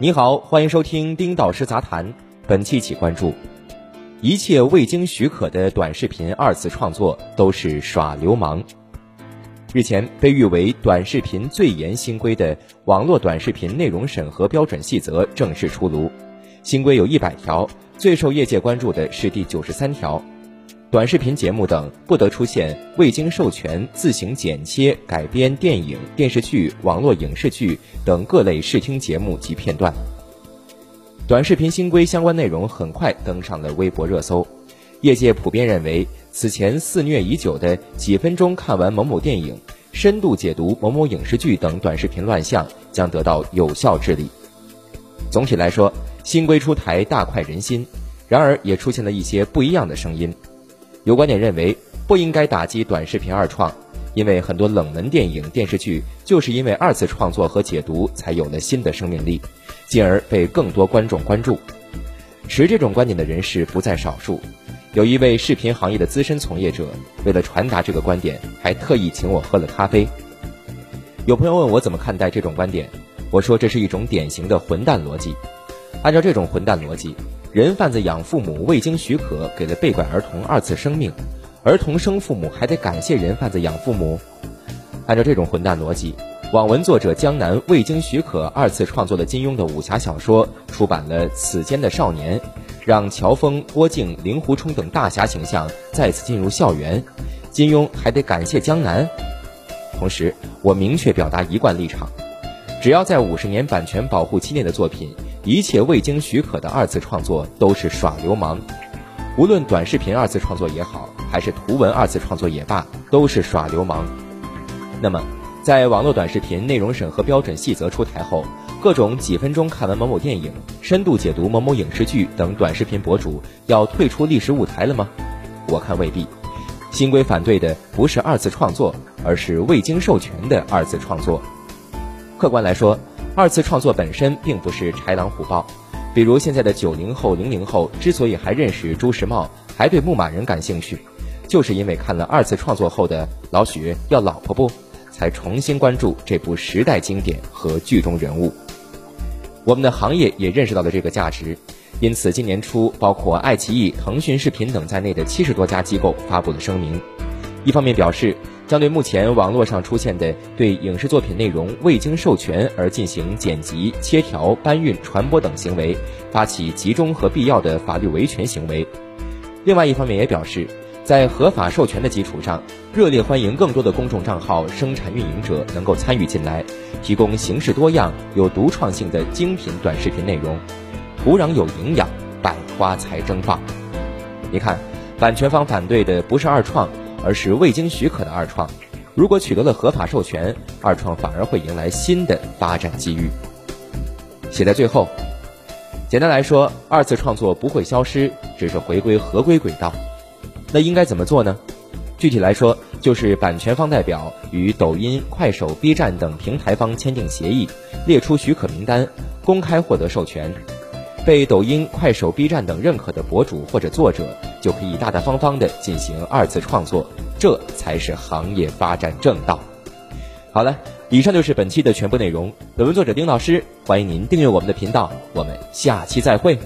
你好，欢迎收听丁导师杂谈。本期起关注：一切未经许可的短视频二次创作都是耍流氓。日前，被誉为短视频最严新规的《网络短视频内容审核标准细则》正式出炉。新规有一百条，最受业界关注的是第九十三条。短视频节目等不得出现未经授权自行剪切、改编电影、电视剧、网络影视剧等各类视听节目及片段。短视频新规相关内容很快登上了微博热搜，业界普遍认为，此前肆虐已久的几分钟看完某某电影、深度解读某某影视剧等短视频乱象将得到有效治理。总体来说，新规出台大快人心，然而也出现了一些不一样的声音。有观点认为，不应该打击短视频二创，因为很多冷门电影、电视剧就是因为二次创作和解读才有了新的生命力，进而被更多观众关注。持这种观点的人士不在少数。有一位视频行业的资深从业者，为了传达这个观点，还特意请我喝了咖啡。有朋友问我怎么看待这种观点，我说这是一种典型的混蛋逻辑。按照这种混蛋逻辑。人贩子养父母未经许可给了被拐儿童二次生命，儿童生父母还得感谢人贩子养父母。按照这种混蛋逻辑，网文作者江南未经许可二次创作了金庸的武侠小说，出版了《此间的少年》，让乔峰、郭靖、令狐冲等大侠形象再次进入校园，金庸还得感谢江南。同时，我明确表达一贯立场：只要在五十年版权保护期内的作品。一切未经许可的二次创作都是耍流氓，无论短视频二次创作也好，还是图文二次创作也罢，都是耍流氓。那么，在网络短视频内容审核标准细则出台后，各种几分钟看完某某电影、深度解读某某影视剧等短视频博主要退出历史舞台了吗？我看未必。新规反对的不是二次创作，而是未经授权的二次创作。客观来说。二次创作本身并不是豺狼虎豹，比如现在的九零后、零零后之所以还认识朱时茂，还对牧马人感兴趣，就是因为看了二次创作后的《老许要老婆不》，才重新关注这部时代经典和剧中人物。我们的行业也认识到了这个价值，因此今年初，包括爱奇艺、腾讯视频等在内的七十多家机构发布了声明，一方面表示。将对目前网络上出现的对影视作品内容未经授权而进行剪辑、切条、搬运、传播等行为，发起集中和必要的法律维权行为。另外一方面也表示，在合法授权的基础上，热烈欢迎更多的公众账号生产运营者能够参与进来，提供形式多样、有独创性的精品短视频内容。土壤有营养，百花才争放。你看，版权方反对的不是二创。而是未经许可的二创，如果取得了合法授权，二创反而会迎来新的发展机遇。写在最后，简单来说，二次创作不会消失，只是回归合规轨道。那应该怎么做呢？具体来说，就是版权方代表与抖音、快手、B 站等平台方签订协议，列出许可名单，公开获得授权。被抖音、快手、B 站等认可的博主或者作者，就可以大大方方的进行二次创作，这才是行业发展正道。好了，以上就是本期的全部内容。本文作者丁老师，欢迎您订阅我们的频道，我们下期再会。